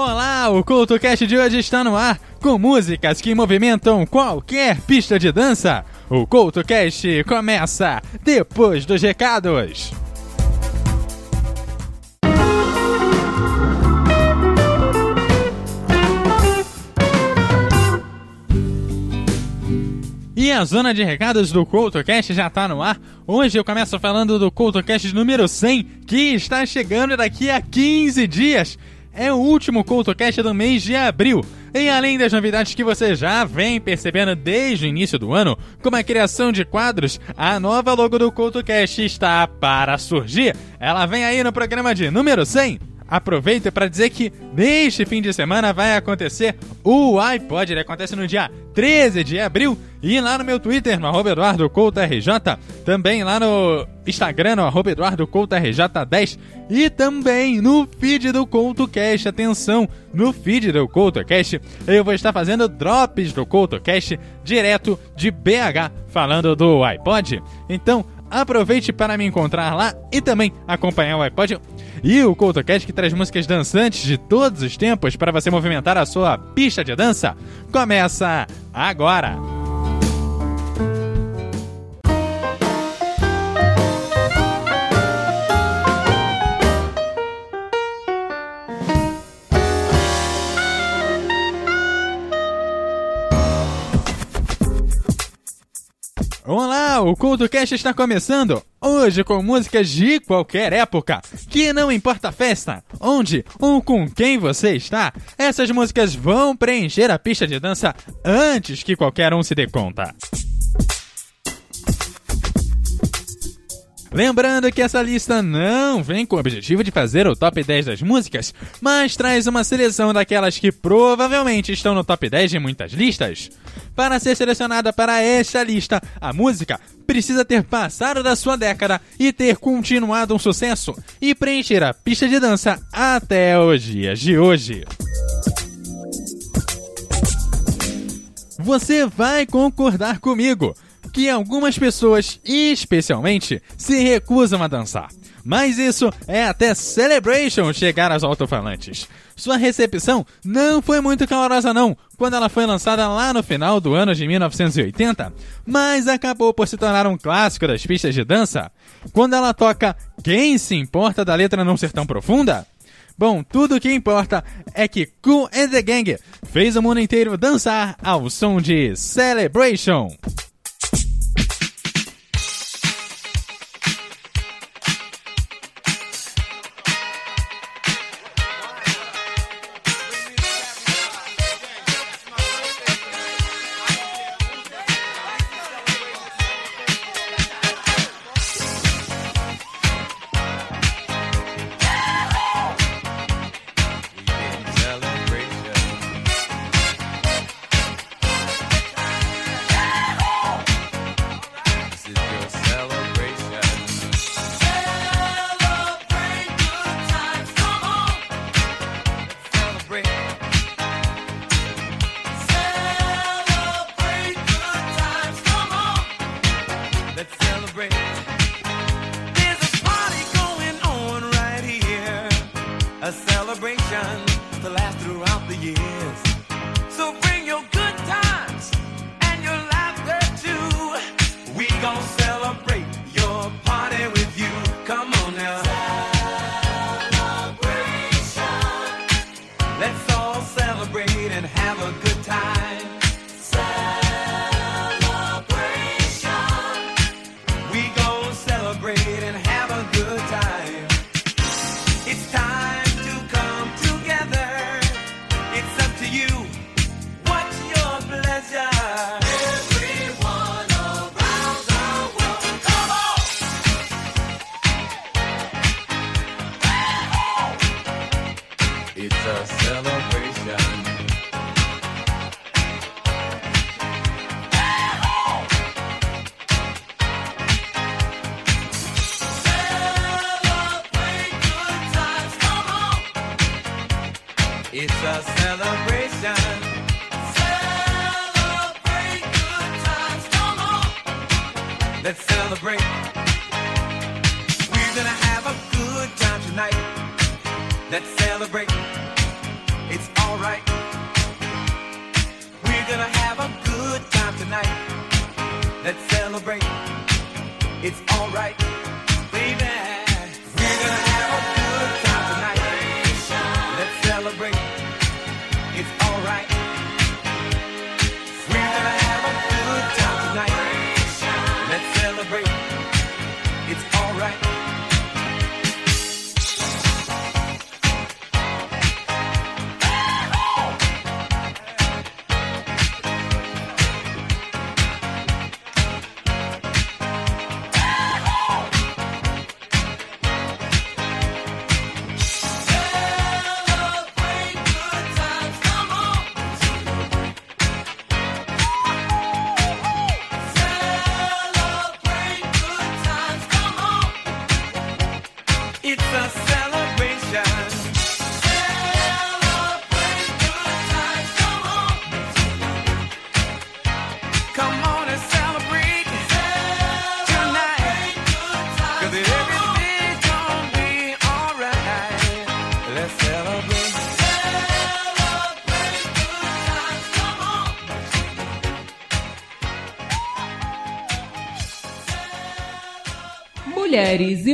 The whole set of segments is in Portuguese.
Olá, o CultoCast de hoje está no ar com músicas que movimentam qualquer pista de dança. O CultoCast começa depois dos recados. E a zona de recados do CoutoCast já está no ar. Hoje eu começo falando do CoutoCast número 100, que está chegando daqui a 15 dias é o último CoutoCast do mês de abril. E além das novidades que você já vem percebendo desde o início do ano, como a criação de quadros, a nova logo do CoutoCast está para surgir. Ela vem aí no programa de número 100. Aproveita para dizer que neste fim de semana vai acontecer o iPod, ele acontece no dia 13 de abril e lá no meu Twitter, no EduardoCoutoRJ, também lá no Instagram, no arroba EduardoCoutoRJ10 e também no feed do CoutoCast. Atenção, no feed do CoutoCast eu vou estar fazendo drops do CoutoCast direto de BH, falando do iPod. Então, aproveite para me encontrar lá e também acompanhar o iPod e o CoutoCast que traz músicas dançantes de todos os tempos para você movimentar a sua pista de dança começa agora! O CultoCast está começando! Hoje com músicas de qualquer época, que não importa a festa, onde ou com quem você está, essas músicas vão preencher a pista de dança antes que qualquer um se dê conta. Lembrando que essa lista não vem com o objetivo de fazer o top 10 das músicas, mas traz uma seleção daquelas que provavelmente estão no top 10 de muitas listas. Para ser selecionada para esta lista, a música precisa ter passado da sua década e ter continuado um sucesso e preencher a pista de dança até os dias de hoje. Você vai concordar comigo que algumas pessoas, especialmente, se recusam a dançar. Mas isso é até Celebration chegar aos alto-falantes. Sua recepção não foi muito calorosa não, quando ela foi lançada lá no final do ano de 1980, mas acabou por se tornar um clássico das pistas de dança. Quando ela toca Quem se importa da letra não ser tão profunda? Bom, tudo o que importa é que Cool and the Gang fez o mundo inteiro dançar ao som de Celebration.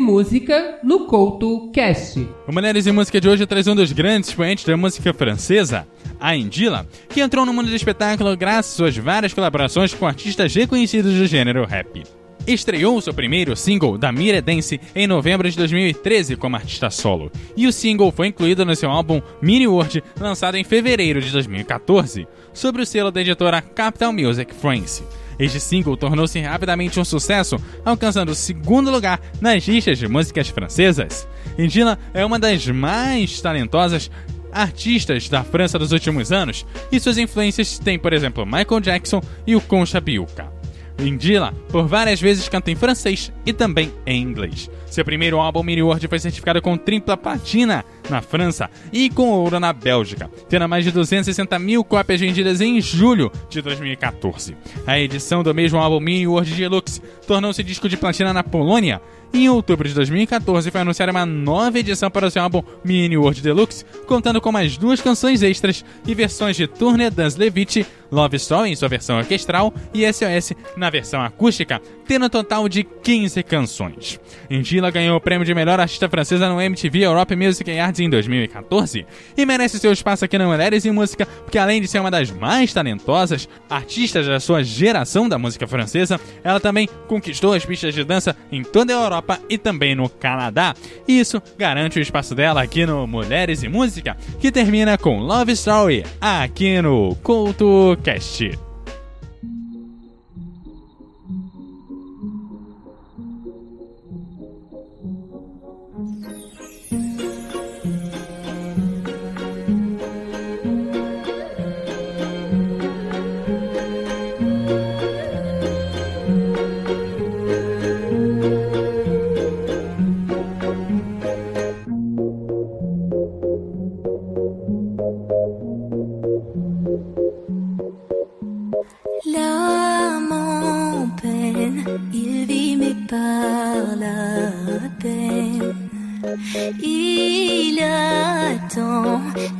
Música no Couto Cast. O Mulheres em Música de hoje traz um dos grandes expoentes da música francesa, a Indila, que entrou no mundo do espetáculo graças às suas várias colaborações com artistas reconhecidos do gênero rap. Estreou seu primeiro single, da Mira Dance, em novembro de 2013 como artista solo, e o single foi incluído no seu álbum Mini World, lançado em fevereiro de 2014, sobre o selo da editora Capital Music France. Este single tornou-se rapidamente um sucesso, alcançando o segundo lugar nas listas de músicas francesas. Indila é uma das mais talentosas artistas da França dos últimos anos, e suas influências têm, por exemplo, Michael Jackson e o Concha Biuca. Indila, por várias vezes canta em francês e também em inglês. Seu primeiro álbum, Mini World, foi certificado com tripla platina na França e com ouro na Bélgica, tendo mais de 260 mil cópias vendidas em julho de 2014. A edição do mesmo álbum Mini World Deluxe tornou-se disco de platina na Polônia em outubro de 2014 foi anunciada uma nova edição para o seu álbum Mini World Deluxe, contando com mais duas canções extras e versões de Tourne dans Levite, Love Story em sua versão orquestral e SOS na versão acústica, tendo um total de 15 canções. Indila ganhou o prêmio de melhor artista francesa no MTV Europe Music Awards em 2014 e merece seu espaço aqui no Mulheres em Música, porque além de ser uma das mais talentosas artistas da sua geração da música francesa, ela também conquistou as pistas de dança em toda a Europa e também no Canadá. E isso garante o espaço dela aqui no Mulheres e Música, que termina com Love Story aqui no Couto Cast.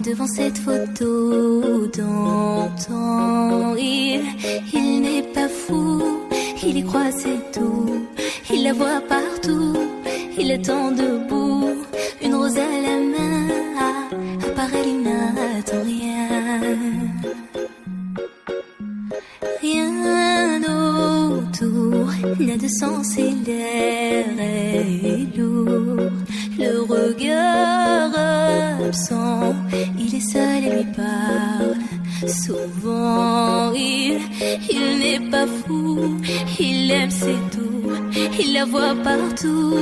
Devant cette photo d'antan. Il, il n'est pas fou, il y croit c'est tout. Il la voit partout, il attend debout, une rose à la main. À, à part elle, il n'attend rien. Rien autour n'a de sens et Souvent, il, il n'est pas fou, il aime c'est tout. Il la voit partout,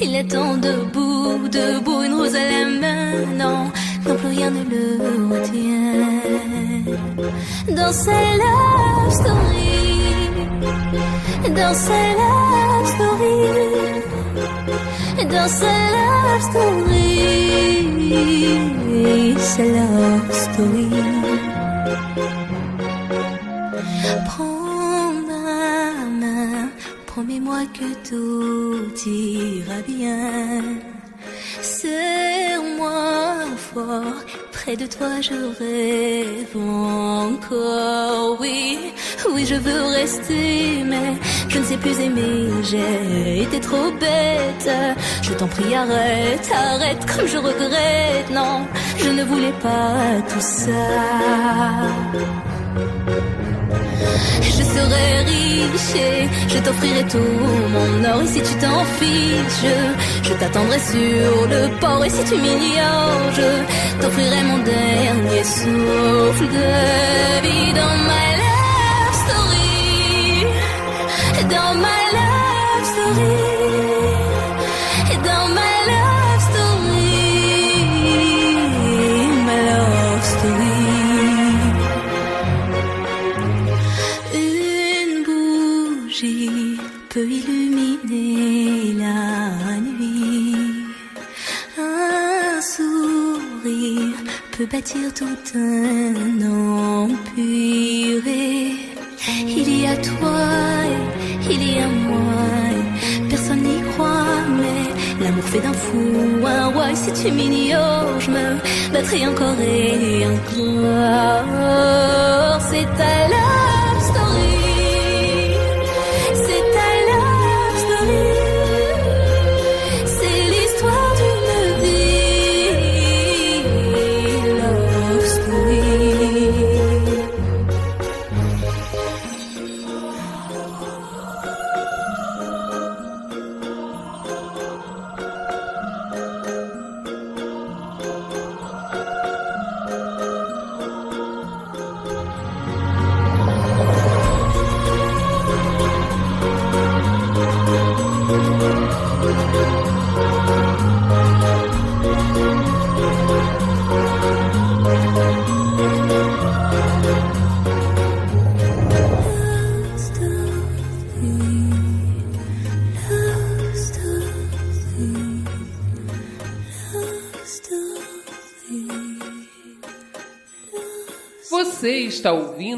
il attend debout, debout, une rose à la main. Non, non plus rien ne le retient dans sa love story, dans sa love story, dans sa love story, sa love story. Près de toi je rêve encore, oui, oui je veux rester, mais je ne sais plus aimer, j'ai été trop bête. Je t'en prie arrête, arrête comme je regrette, non, je ne voulais pas tout ça. Je serai riche et je t'offrirai tout mon or. Et si tu t'en fiches, je t'attendrai sur le port. Et si tu m'ignores, je t'offrirai mon dernier souffle de vie dans my love story, dans my love story, bâtir tout un empire. Il y a toi, il y a moi. Personne n'y croit, mais l'amour fait d'un fou un roi. Et si tu m'ignores, je me battrai encore et encore. C'est ta love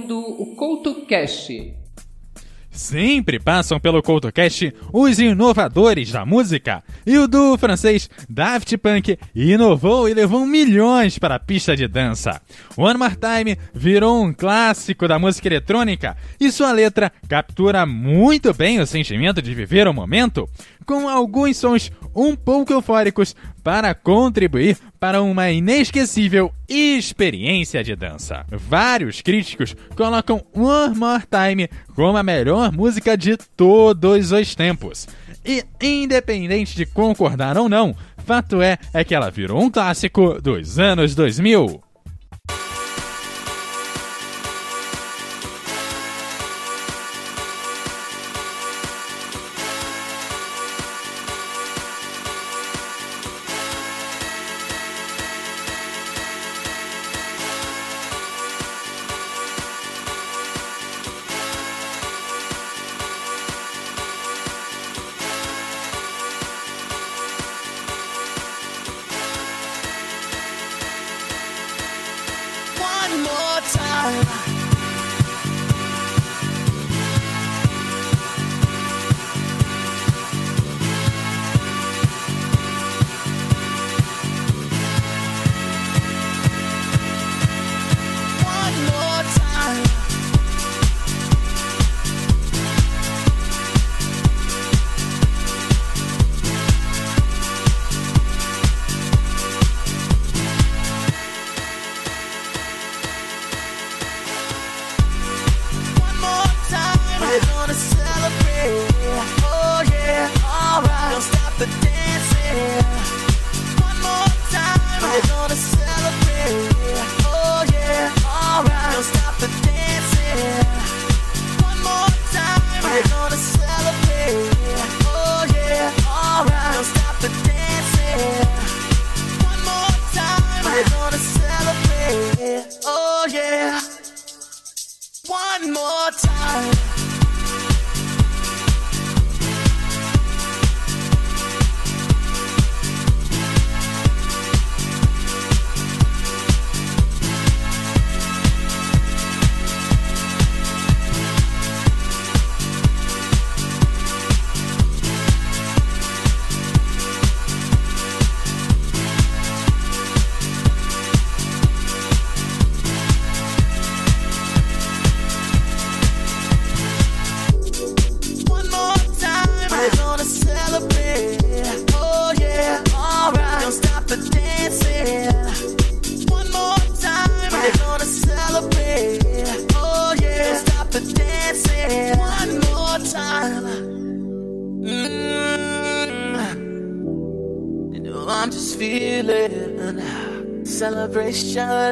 ouvindo o CoutoCast. Sempre passam pelo CoutoCast os inovadores da música. E o duo francês Daft Punk inovou e levou milhões para a pista de dança. One More Time virou um clássico da música eletrônica e sua letra captura muito bem o sentimento de viver o momento, com alguns sons um pouco eufóricos para contribuir para uma inesquecível experiência de dança. Vários críticos colocam One More Time como a melhor música de todos os tempos. E independente de concordar ou não, fato é é que ela virou um clássico dos anos 2000. One more time. Celebration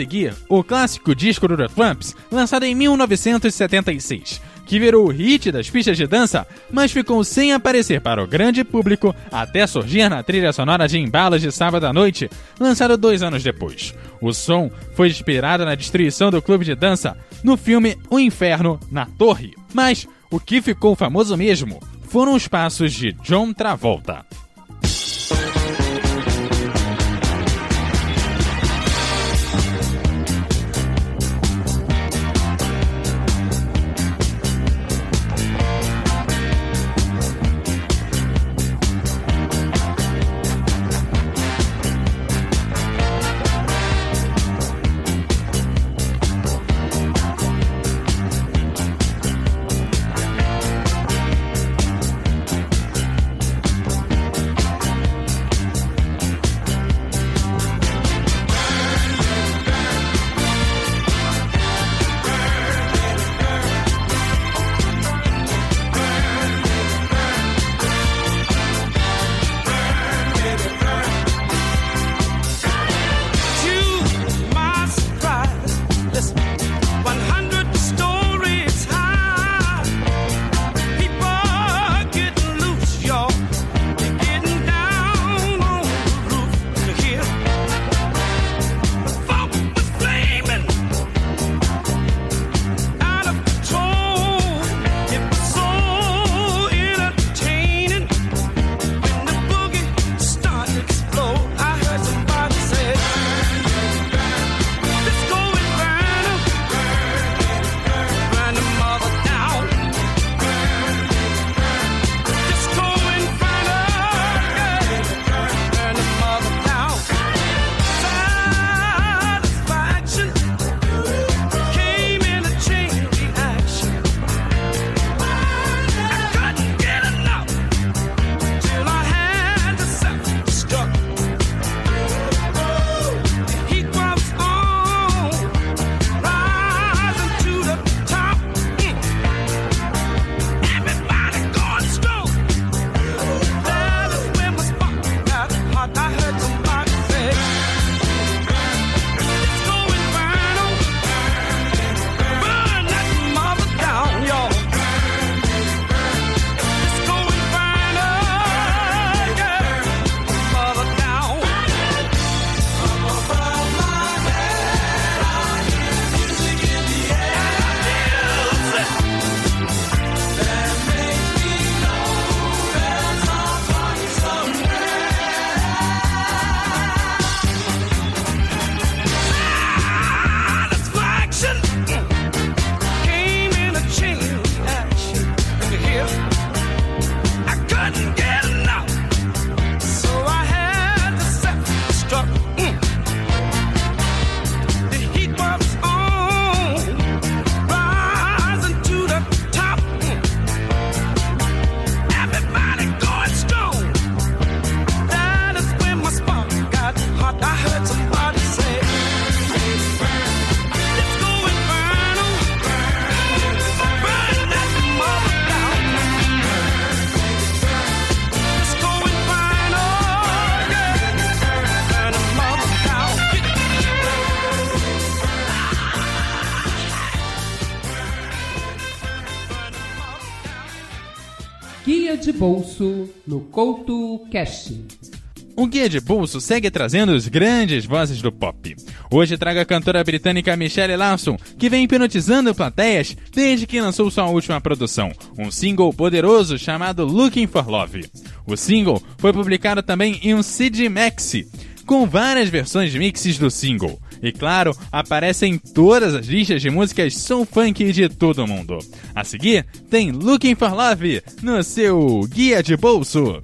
seguir, o clássico disco do The Tramps, lançado em 1976, que virou o hit das pistas de dança, mas ficou sem aparecer para o grande público até surgir na trilha sonora de Embalas de Sábado à Noite, lançado dois anos depois. O som foi inspirado na destruição do clube de dança no filme O Inferno na Torre. Mas o que ficou famoso mesmo foram os passos de John Travolta. Bolso no Couto Cash. O Guia de Bolso segue trazendo os grandes vozes do pop. Hoje trago a cantora britânica Michelle Lawson, que vem hipnotizando plateias desde que lançou sua última produção, um single poderoso chamado Looking for Love. O single foi publicado também em um CD Maxi, com várias versões mixes do single. E claro, aparece em todas as listas de músicas soul funk de todo mundo. A seguir, tem Looking for Love no seu Guia de Bolso.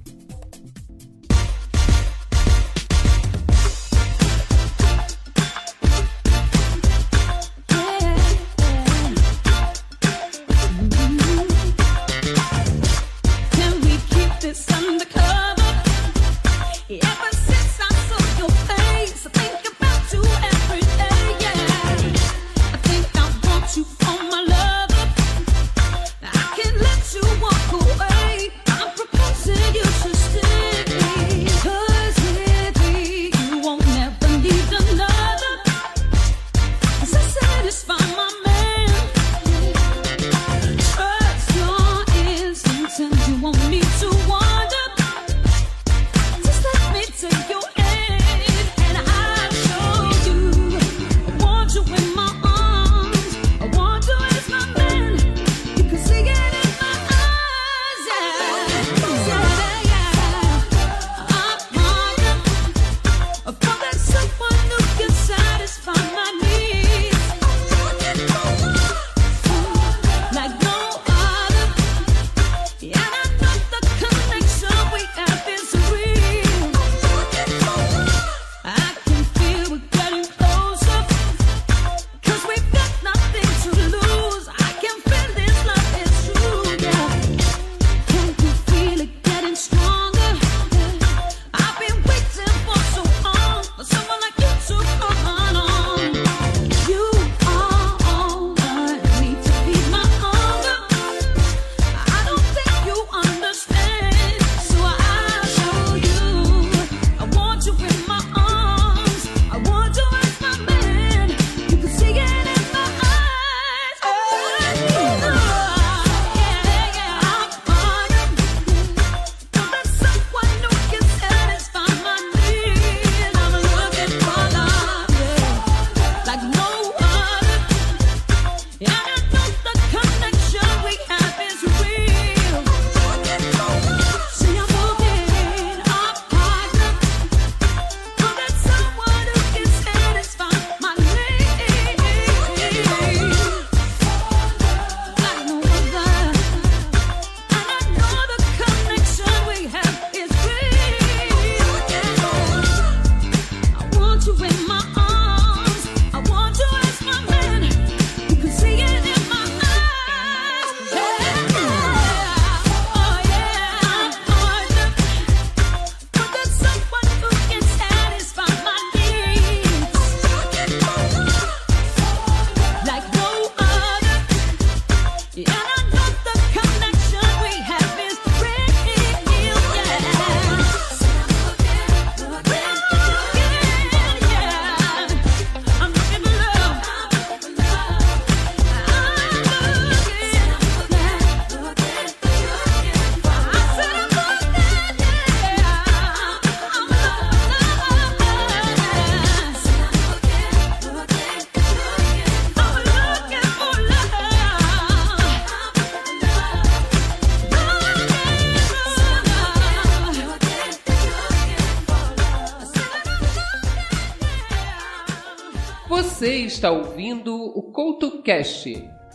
Você está ouvindo o Couto Cash.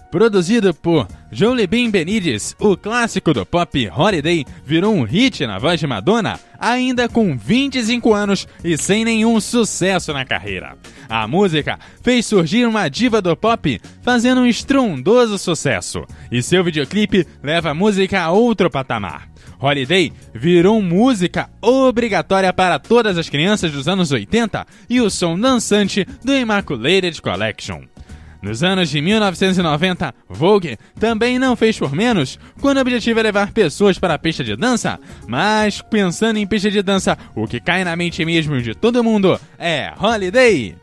Produzido por Jolibin Benítez, o clássico do pop Holiday virou um hit na voz de Madonna, ainda com 25 anos e sem nenhum sucesso na carreira. A música fez surgir uma diva do pop, fazendo um estrondoso sucesso, e seu videoclipe leva a música a outro patamar. Holiday virou música obrigatória para todas as crianças dos anos 80 e o som dançante do Immaculate Collection. Nos anos de 1990, Vogue também não fez por menos quando o objetivo é levar pessoas para a pista de dança, mas pensando em pista de dança, o que cai na mente mesmo de todo mundo é Holiday.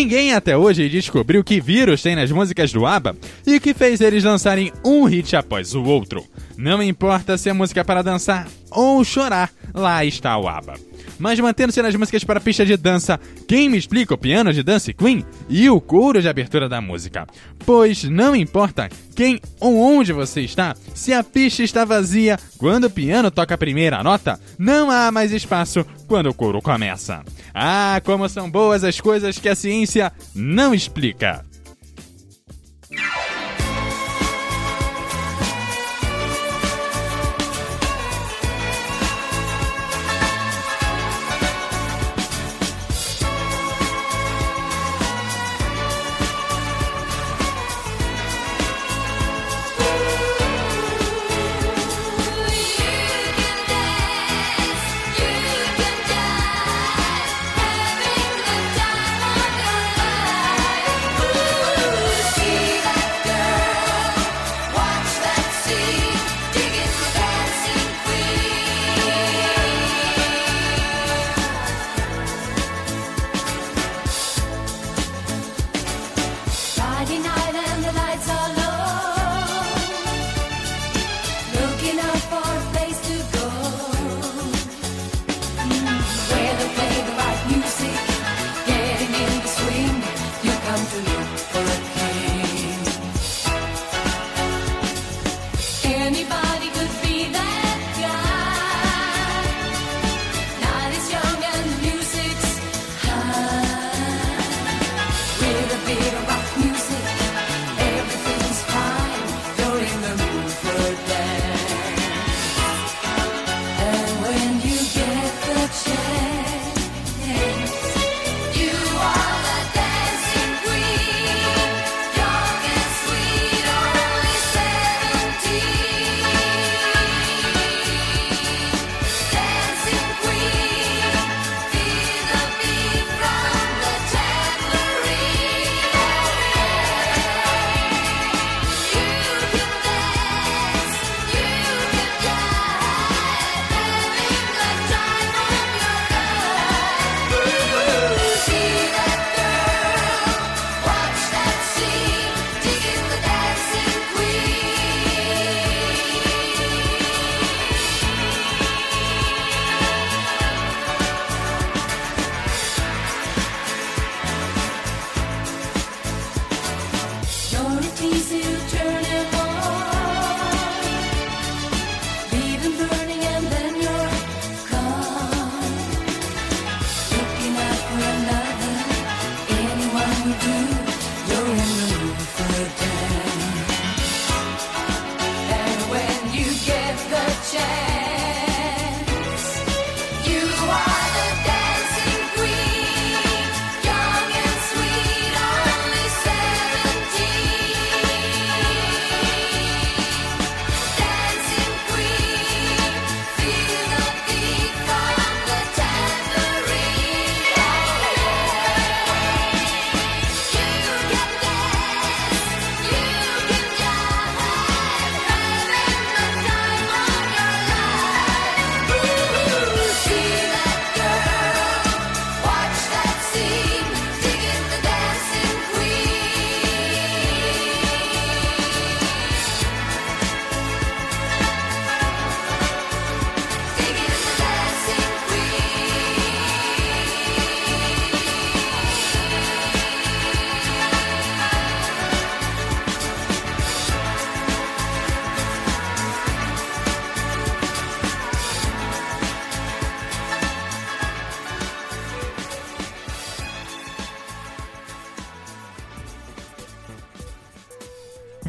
Ninguém até hoje descobriu que vírus tem nas músicas do ABBA e que fez eles lançarem um hit após o outro. Não importa se é música para dançar ou chorar, lá está o ABBA. Mas mantendo-se nas músicas para pista de dança, quem me explica o piano de Dance Queen e o coro de abertura da música? Pois não importa quem ou onde você está, se a pista está vazia quando o piano toca a primeira nota, não há mais espaço quando o coro começa. Ah, como são boas as coisas que a ciência não explica!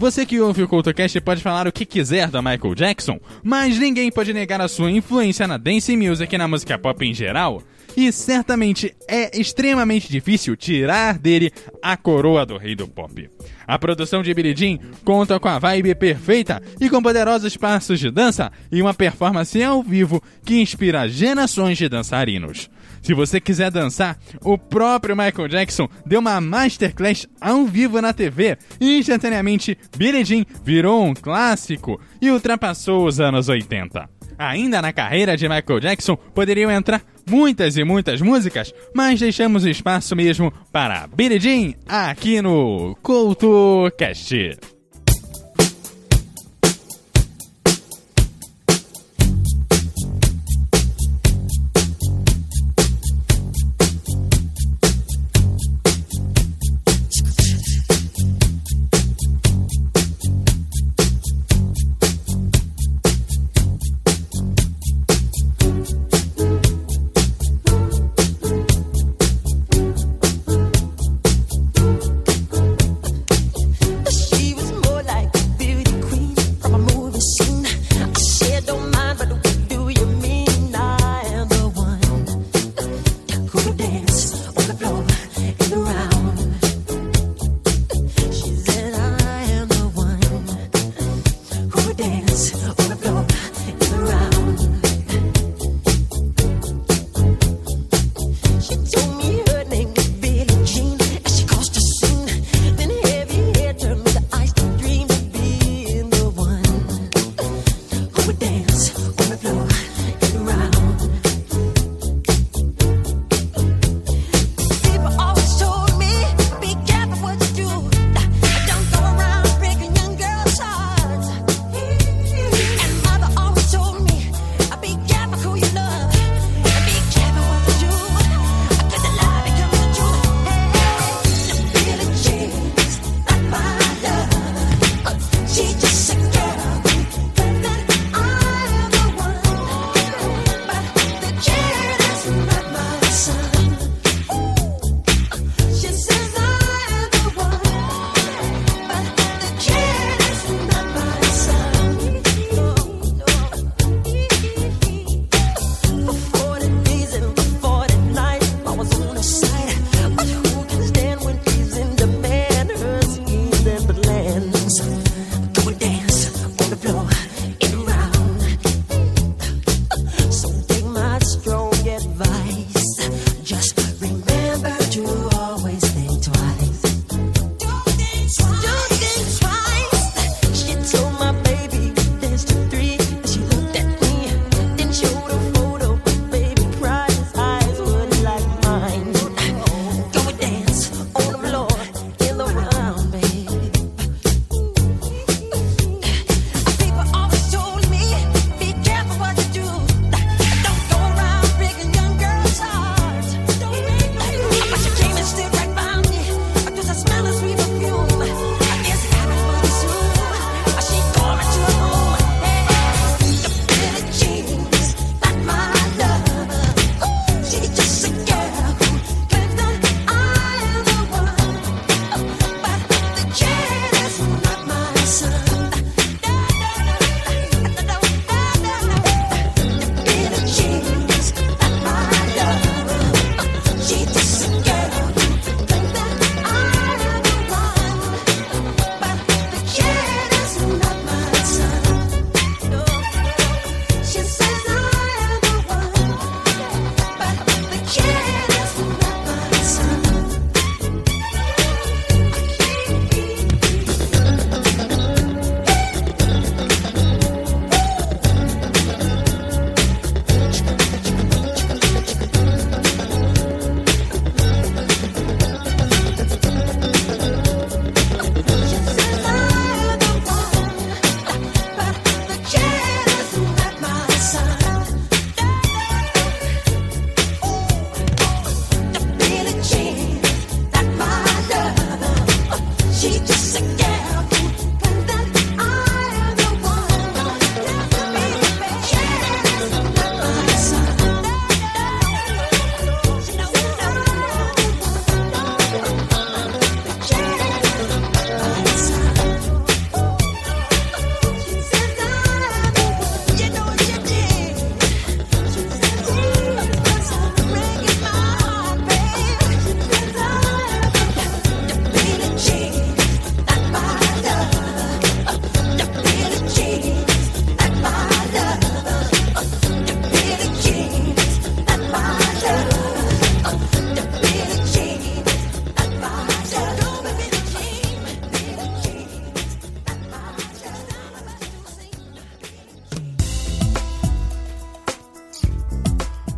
Você que ouve o CultoCast pode falar o que quiser da Michael Jackson, mas ninguém pode negar a sua influência na dance music e na música pop em geral. E certamente é extremamente difícil tirar dele a coroa do rei do pop. A produção de Billie Jean conta com a vibe perfeita e com poderosos passos de dança e uma performance ao vivo que inspira gerações de dançarinos. Se você quiser dançar, o próprio Michael Jackson deu uma masterclass ao vivo na TV e instantaneamente Billie Jean virou um clássico e ultrapassou os anos 80. Ainda na carreira de Michael Jackson poderiam entrar muitas e muitas músicas, mas deixamos espaço mesmo para Billie Jean aqui no CoutoCast.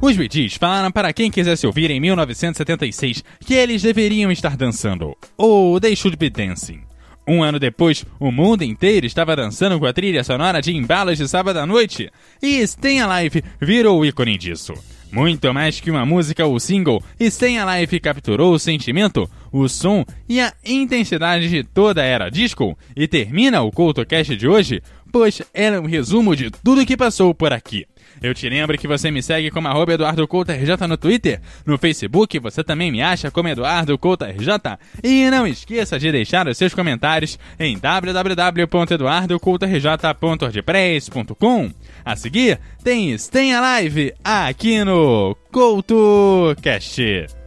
Os Beatles falaram para quem quisesse ouvir em 1976 que eles deveriam estar dançando, ou They Should Be Dancing. Um ano depois, o mundo inteiro estava dançando com a trilha sonora de embalas de sábado à noite, e Stay Alive virou o ícone disso. Muito mais que uma música ou single, Stay Alive capturou o sentimento, o som e a intensidade de toda a era disco, e termina o CoutoCast de hoje, pois era um resumo de tudo que passou por aqui. Eu te lembro que você me segue como arroba Eduardo Couto RJ no Twitter. No Facebook você também me acha como Eduardo Couto RJ. E não esqueça de deixar os seus comentários em www.eduardocoutorj.wordpress.com. A seguir tem Stay Alive aqui no CoutoCast.